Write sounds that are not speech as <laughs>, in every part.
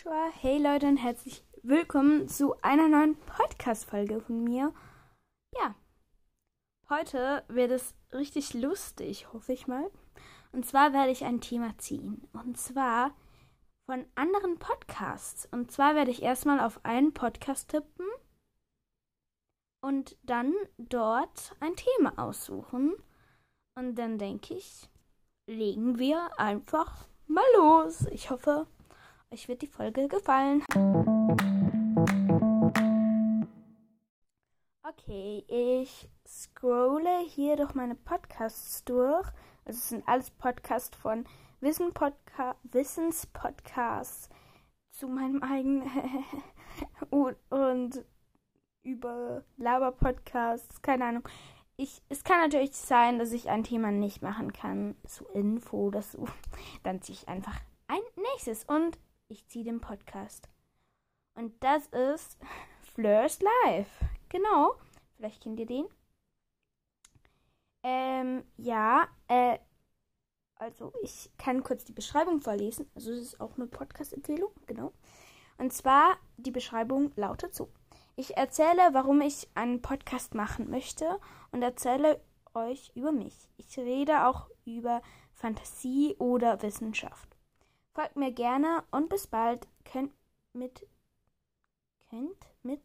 Joshua. Hey Leute und herzlich willkommen zu einer neuen Podcast-Folge von mir. Ja, heute wird es richtig lustig, hoffe ich mal. Und zwar werde ich ein Thema ziehen. Und zwar von anderen Podcasts. Und zwar werde ich erstmal auf einen Podcast tippen und dann dort ein Thema aussuchen. Und dann denke ich, legen wir einfach mal los. Ich hoffe, euch wird die Folge gefallen. Okay, ich scrolle hier durch meine Podcasts durch. Also es sind alles Podcasts von Wissen Podca Wissenspodcasts zu meinem eigenen <laughs> und, und über Laber-Podcasts, keine Ahnung. Ich, es kann natürlich sein, dass ich ein Thema nicht machen kann, so Info oder so. <laughs> Dann ziehe ich einfach ein nächstes und ich ziehe den Podcast. Und das ist <laughs> Fleurs Live. Genau. Vielleicht kennt ihr den. Ähm, ja, äh, also ich kann kurz die Beschreibung vorlesen. Also es ist auch eine Podcast-Empfehlung, genau. Und zwar, die Beschreibung lautet so. Ich erzähle, warum ich einen Podcast machen möchte und erzähle euch über mich. Ich rede auch über Fantasie oder Wissenschaft. Folgt mir gerne und bis bald. Könnt mit könnt mit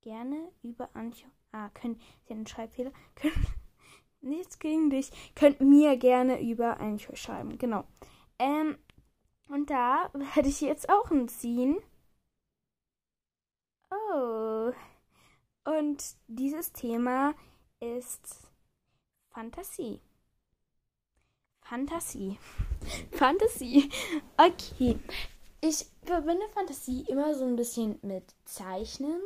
gerne über Ancho. Ah, könnt Sie einen Schreibfehler? <laughs> Könnt, nichts gegen dich. Könnt mir gerne über Ancho schreiben. Genau. Ähm, und da werde ich jetzt auch ziehen. Oh. Und dieses Thema ist Fantasie. Fantasie. Fantasie. Okay. Ich verbinde Fantasie immer so ein bisschen mit Zeichnen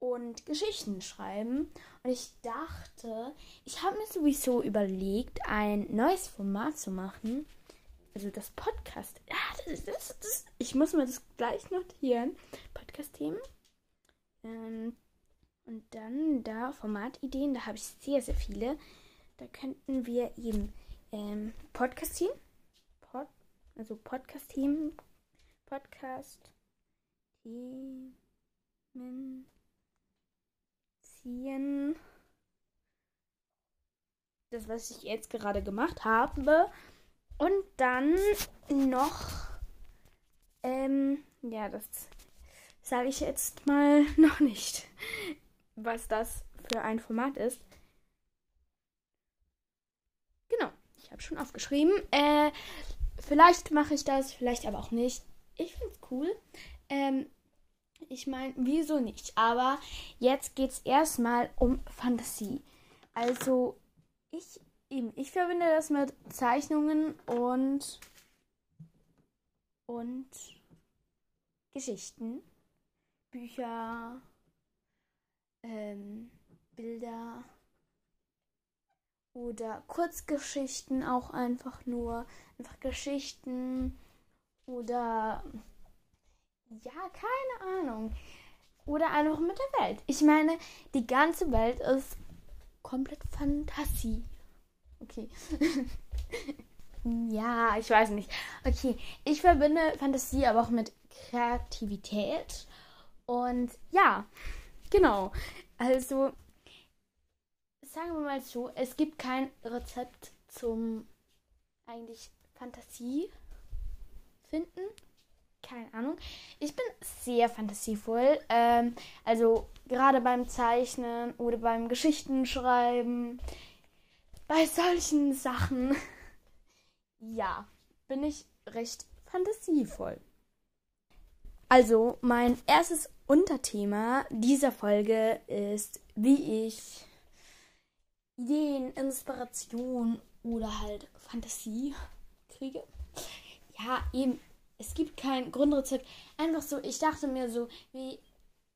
und Geschichten schreiben. Und ich dachte, ich habe mir sowieso überlegt, ein neues Format zu machen. Also das Podcast. Ja, das, das, das, ich muss mir das gleich notieren. Podcast-Themen. Ähm, und dann da Formatideen, da habe ich sehr, sehr viele. Da könnten wir eben ähm, Podcast-Team, Pod, also Podcast-Team, Podcast-Themen ziehen. Das, was ich jetzt gerade gemacht habe. Und dann noch, ähm, ja, das sage ich jetzt mal <laughs> noch nicht, was das für ein Format ist. Genau, ich habe schon aufgeschrieben. Äh, vielleicht mache ich das, vielleicht aber auch nicht. Ich finde es cool. Ähm, ich meine, wieso nicht? Aber jetzt geht es erstmal um Fantasie. Also, ich eben, ich verbinde das mit Zeichnungen und und Geschichten. Bücher, ähm, Bilder oder Kurzgeschichten auch einfach nur, einfach Geschichten oder ja, keine Ahnung. Oder einfach mit der Welt. Ich meine, die ganze Welt ist komplett Fantasie. Okay. <laughs> ja, ich weiß nicht. Okay, ich verbinde Fantasie aber auch mit Kreativität und ja, genau. Also, sagen wir mal so, es gibt kein Rezept zum eigentlich Fantasie finden. Keine Ahnung. Ich bin sehr fantasievoll. Ähm, also gerade beim Zeichnen oder beim Geschichtenschreiben. Bei solchen Sachen. <laughs> ja, bin ich recht fantasievoll. Also, mein erstes Unterthema dieser Folge ist, wie ich Ideen, Inspiration oder halt Fantasie kriege. Ja, eben, es gibt kein Grundrezept. Einfach so, ich dachte mir so, wie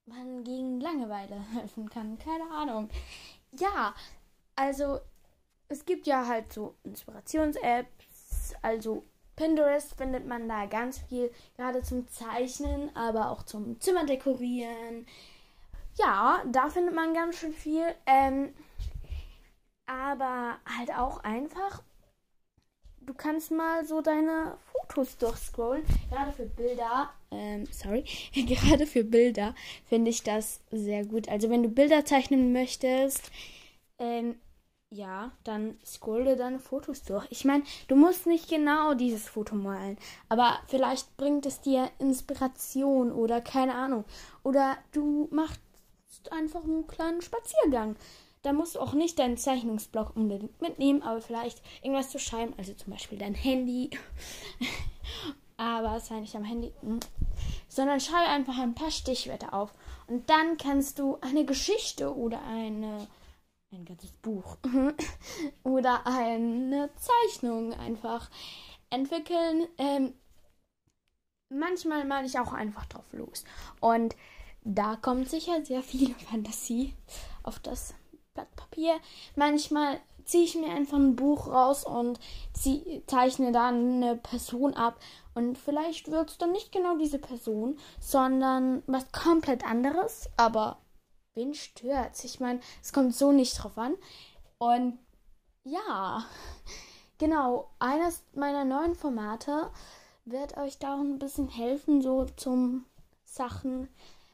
man gegen Langeweile <laughs> helfen kann. Keine Ahnung. Ja, also es gibt ja halt so Inspirations-Apps, also Pinterest findet man da ganz viel, gerade zum Zeichnen, aber auch zum Zimmer dekorieren. Ja, da findet man ganz schön viel. Ähm, aber halt auch einfach, du kannst mal so deine Fotos durchscrollen. Gerade für Bilder, ähm, sorry, <laughs> gerade für Bilder finde ich das sehr gut. Also wenn du Bilder zeichnen möchtest, ähm, ja, dann scrolle deine Fotos durch. Ich meine, du musst nicht genau dieses Foto malen, aber vielleicht bringt es dir Inspiration oder keine Ahnung. Oder du machst einfach einen kleinen Spaziergang. Da musst du auch nicht deinen Zeichnungsblock unbedingt mitnehmen, aber vielleicht irgendwas zu schreiben, also zum Beispiel dein Handy. <laughs> aber es sei nicht am Handy. Hm. Sondern schreibe einfach ein paar Stichwörter auf. Und dann kannst du eine Geschichte oder eine ein ganzes Buch <laughs> oder eine Zeichnung einfach entwickeln. Ähm, manchmal male ich auch einfach drauf los. Und da kommt sicher sehr viel Fantasie auf das Blatt Papier. Manchmal ziehe ich mir einfach ein Buch raus und zieh, zeichne dann eine Person ab. Und vielleicht wird es dann nicht genau diese Person, sondern was komplett anderes. Aber wen stört's? Ich meine, es kommt so nicht drauf an. Und ja, <laughs> genau, eines meiner neuen Formate wird euch da ein bisschen helfen, so zum Sachen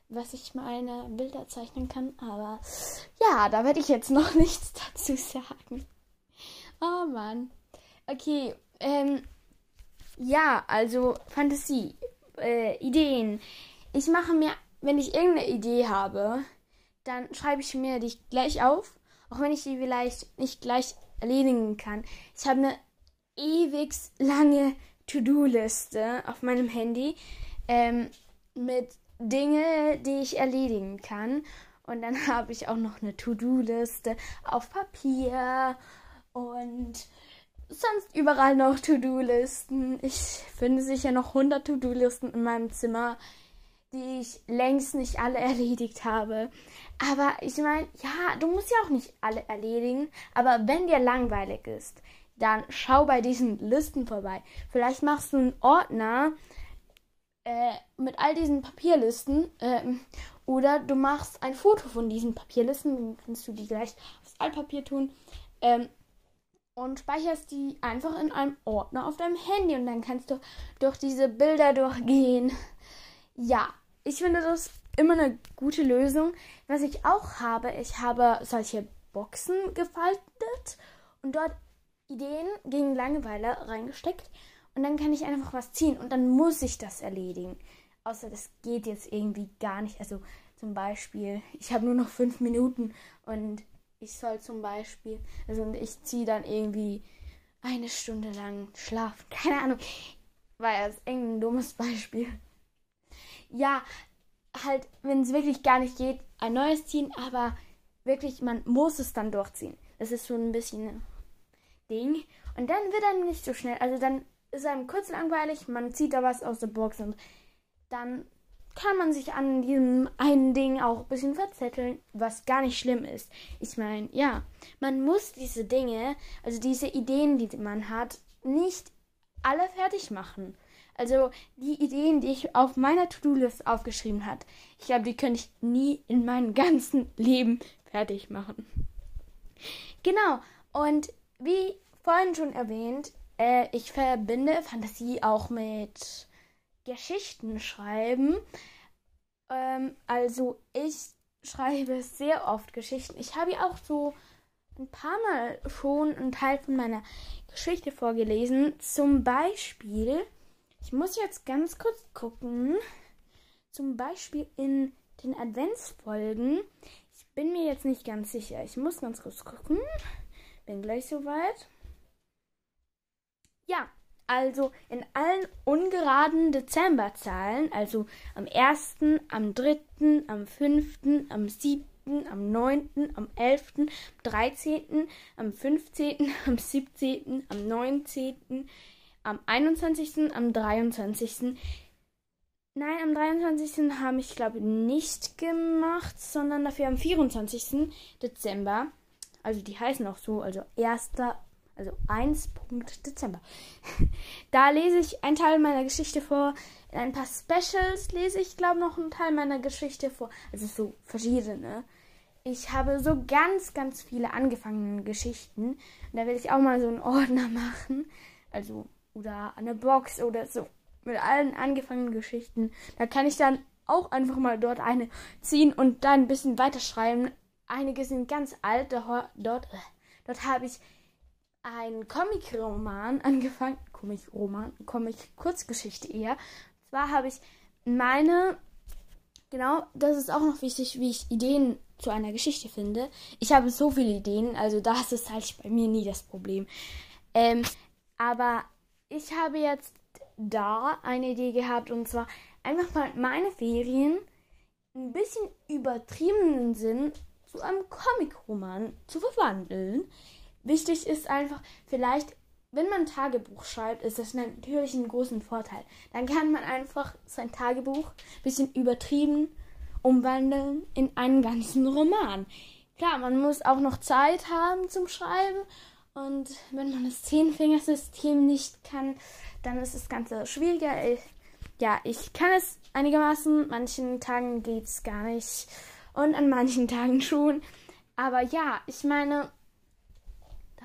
was ich meine Bilder zeichnen kann. Aber ja, da werde ich jetzt noch <laughs> nichts dazu sagen. Oh Mann. Okay, ähm, ja, also Fantasie, äh, Ideen. Ich mache mir, wenn ich irgendeine Idee habe, dann schreibe ich mir die gleich auf, auch wenn ich die vielleicht nicht gleich erledigen kann. Ich habe eine ewig lange To-Do-Liste auf meinem Handy ähm, mit Dinge, die ich erledigen kann. Und dann <laughs> habe ich auch noch eine To-Do-Liste auf Papier und sonst überall noch To-Do-Listen. Ich finde sicher noch 100 To-Do-Listen in meinem Zimmer, die ich längst nicht alle <laughs> erledigt habe. Aber ich meine, ja, du musst ja auch nicht alle erledigen. Aber wenn dir langweilig ist, dann schau bei diesen Listen vorbei. Vielleicht machst du einen Ordner äh, mit all diesen Papierlisten ähm, oder du machst ein Foto von diesen Papierlisten, dann kannst du die gleich aufs Altpapier tun ähm, und speicherst die einfach in einem Ordner auf deinem Handy und dann kannst du durch diese Bilder durchgehen. Ja, ich finde das immer eine gute Lösung. Was ich auch habe, ich habe solche Boxen gefaltet und dort Ideen gegen Langeweile reingesteckt. Und dann kann ich einfach was ziehen und dann muss ich das erledigen. Außer das geht jetzt irgendwie gar nicht. Also zum Beispiel, ich habe nur noch fünf Minuten und ich soll zum Beispiel, also ich ziehe dann irgendwie eine Stunde lang schlafen. Keine Ahnung. War das irgendein dummes Beispiel. Ja, halt, wenn es wirklich gar nicht geht, ein neues ziehen, aber wirklich, man muss es dann durchziehen. Das ist so ein bisschen ein Ding. Und dann wird er nicht so schnell, also dann ist einem kurz langweilig, man zieht da was aus der Box und dann kann man sich an diesem einen Ding auch ein bisschen verzetteln, was gar nicht schlimm ist. Ich meine, ja, man muss diese Dinge, also diese Ideen, die man hat, nicht alle fertig machen. Also die Ideen, die ich auf meiner To-Do-List aufgeschrieben habe, ich glaube, die könnte ich nie in meinem ganzen <laughs> Leben fertig machen. Genau, und wie vorhin schon erwähnt, äh, ich verbinde Fantasie auch mit Geschichten schreiben. Ähm, also ich schreibe sehr oft Geschichten. Ich habe ja auch so ein paar Mal schon einen Teil von meiner Geschichte vorgelesen. Zum Beispiel, ich muss jetzt ganz kurz gucken. Zum Beispiel in den Adventsfolgen. Ich bin mir jetzt nicht ganz sicher. Ich muss ganz kurz gucken. Bin gleich soweit. Ja, also in allen ungeraden Dezemberzahlen, also am 1., am 3., am 5., am 7., am 9., am 11., am 13., am 15., <laughs> am 17., am 19., am 21., am 23. Nein, am 23. habe ich glaube nicht gemacht, sondern dafür am 24. Dezember. Also die heißen auch so, also 1., also 1. Dezember. <laughs> Da lese ich einen Teil meiner Geschichte vor. In ein paar Specials lese ich, glaube noch einen Teil meiner Geschichte vor. Also so verschiedene. Ich habe so ganz, ganz viele angefangene Geschichten. Und da werde ich auch mal so einen Ordner <laughs> machen. Also oder eine Box oder so. Mit allen angefangenen Geschichten. Da kann ich dann auch einfach mal dort eine ziehen und dann ein bisschen weiterschreiben. Einige sind ganz alt. Dort, äh, dort habe ich einen Comic-Roman angefangen. Comic-Roman, Comic-Kurzgeschichte eher. Und zwar habe ich meine, genau, das ist auch noch wichtig, wie ich Ideen zu einer Geschichte finde. Ich habe so viele Ideen, also das ist halt bei mir nie das Problem. Ähm, aber ich habe jetzt da eine Idee gehabt und zwar einfach mal meine Ferien ein bisschen übertriebenen Sinn zu einem Comic-Roman zu verwandeln. Wichtig ist einfach, vielleicht, wenn man ein Tagebuch schreibt, ist das natürlich einen großen Vorteil. Dann kann man einfach sein Tagebuch ein bisschen übertrieben umwandeln in einen ganzen Roman. Klar, man muss auch noch Zeit haben zum Schreiben. Und wenn man das Zehnfingersystem nicht kann, dann ist das Ganze schwieriger. Ich, ja, ich kann es einigermaßen. Manchen Tagen geht es gar nicht. Und an manchen Tagen schon. Aber ja, ich meine,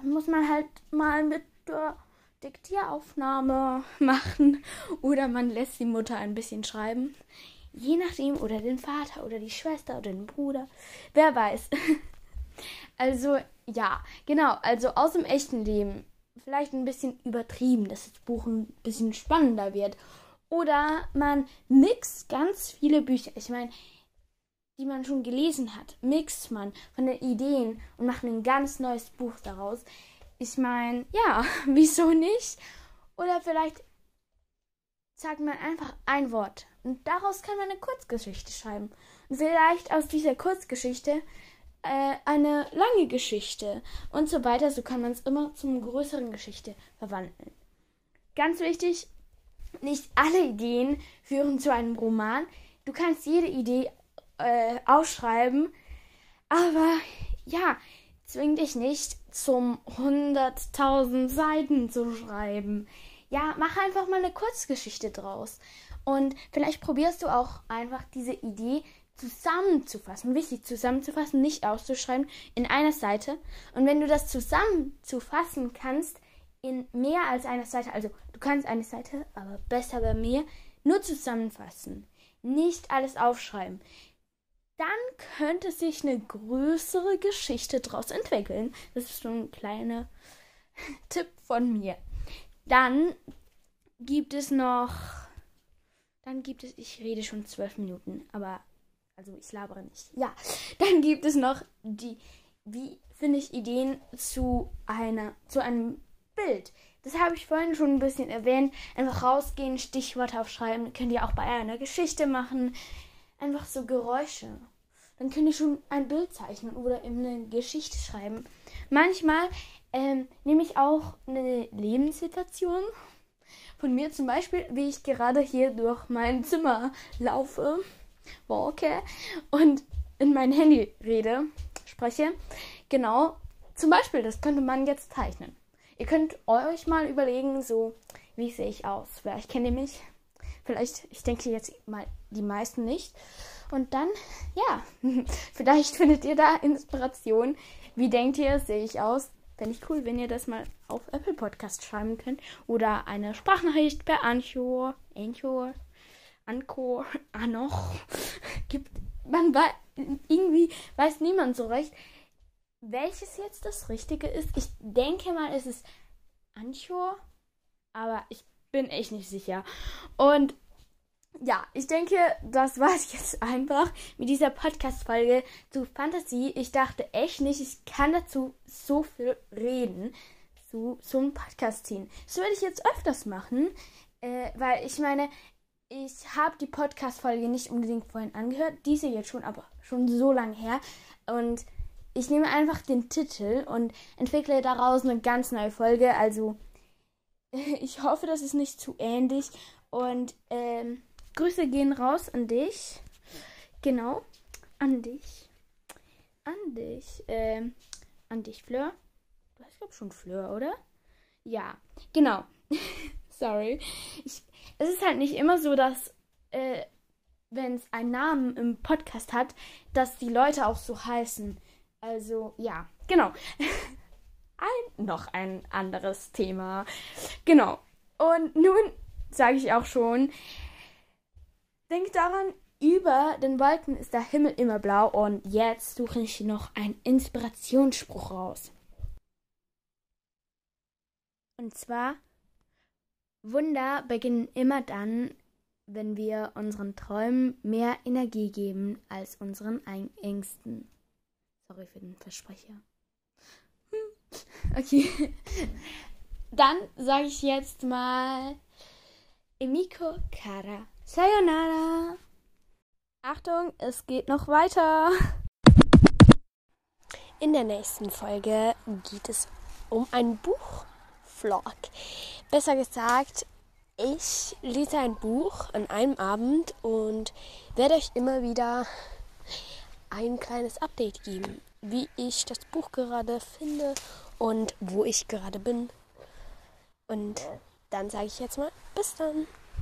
da muss man halt mal mit der Diktieraufnahme <laughs> machen. Oder man lässt die Mutter ein bisschen schreiben. Je nachdem, oder den Vater oder die Schwester oder den Bruder. Wer weiß. <laughs> also, ja, genau. Also aus dem echten Leben. Vielleicht ein bisschen übertrieben, dass das Buch ein bisschen spannender wird. Oder man mixt ganz viele Bücher. Ich meine, die man schon gelesen hat, mixt man von den Ideen und macht ein ganz neues Buch daraus. Ich meine, ja, <laughs> wieso nicht? Oder vielleicht sagt man einfach ein Wort und daraus kann man eine Kurzgeschichte schreiben. Und vielleicht aus dieser Kurzgeschichte äh, eine lange Geschichte und so weiter. So kann man es immer zum größeren Geschichte verwandeln. Ganz wichtig, nicht alle Ideen führen zu einem Roman. Du kannst jede Idee äh, ausschreiben, aber ja, zwing dich nicht zum 100.000 Seiten zu schreiben. Ja, mach einfach mal eine Kurzgeschichte draus. Und vielleicht probierst du auch einfach diese Idee zusammenzufassen. Wichtig, zusammenzufassen, nicht auszuschreiben, in einer Seite. Und wenn du das zusammenzufassen kannst, in mehr als einer Seite, also du kannst eine Seite, aber besser bei mir, nur zusammenfassen. Nicht alles aufschreiben. Dann könnte sich eine größere Geschichte daraus entwickeln. Das ist so ein kleiner <laughs> Tipp von mir. Dann gibt es noch dann gibt es, ich rede schon zwölf Minuten, aber also ich labere nicht. Ja, <laughs> dann gibt es noch die, wie finde ich Ideen zu einer, zu einem Bild. Das habe ich vorhin schon ein bisschen erwähnt. Einfach rausgehen, Stichworte aufschreiben. Könnt ihr auch bei einer Geschichte machen. Einfach so Geräusche. Dann könnt ihr schon ein Bild zeichnen oder eine Geschichte schreiben. Manchmal ähm, nehme ich auch eine Lebenssituation von mir zum Beispiel, wie ich gerade hier durch mein Zimmer laufe, walke und in mein Handy rede, spreche. Genau, zum Beispiel, das könnte man jetzt zeichnen. Ihr könnt euch mal überlegen, so, wie sehe ich aus? Vielleicht kennt ihr mich. Vielleicht, ich denke jetzt mal die meisten nicht. Und dann, ja, <laughs> vielleicht findet ihr da Inspiration. Wie denkt ihr, sehe ich aus? Fände ich cool, wenn ihr das mal auf Apple Podcast schreiben könnt. Oder eine Sprachnachricht per Anchor, Anchor, Anchor, <laughs> Anoch. <laughs> Gibt, man weiß, irgendwie weiß niemand so recht, welches jetzt das Richtige ist. Ich denke mal, es ist Anchor, aber ich bin echt nicht sicher. Und ja, ich denke, das war es jetzt einfach mit dieser Podcast-Folge zu Fantasie. Ich dachte echt nicht, ich kann dazu so viel reden, zu so einem Podcast ziehen. Das werde ich jetzt öfters machen, äh, weil ich meine, ich habe die Podcast-Folge nicht unbedingt vorhin angehört, diese jetzt schon, aber schon so lange her. Und ich nehme einfach den Titel und entwickle daraus eine ganz neue Folge. Also, <laughs> ich hoffe, das ist nicht zu ähnlich. Und, ähm, Grüße gehen raus an dich. Genau. An dich. An dich. Ähm, an dich, Fleur. Du heißt, glaube schon Fleur, oder? Ja, genau. <laughs> Sorry. Ich, es ist halt nicht immer so, dass, äh, wenn es einen Namen im Podcast hat, dass die Leute auch so heißen. Also, ja, genau. <laughs> ein, noch ein anderes Thema. Genau. Und nun sage ich auch schon, denk daran, über den Wolken ist der Himmel immer blau und jetzt suche ich noch einen Inspirationsspruch raus. Und zwar, Wunder beginnen immer dann, wenn wir unseren Träumen mehr Energie geben als unseren Ängsten. Sorry für den Versprecher. Okay. Dann sage ich jetzt mal Emiko Kara. Sayonara. Achtung, es geht noch weiter. In der nächsten Folge geht es um ein Buchvlog. Besser gesagt, ich lese ein Buch an einem Abend und werde euch immer wieder ein kleines Update geben, wie ich das Buch gerade finde und wo ich gerade bin. Und dann sage ich jetzt mal, bis dann.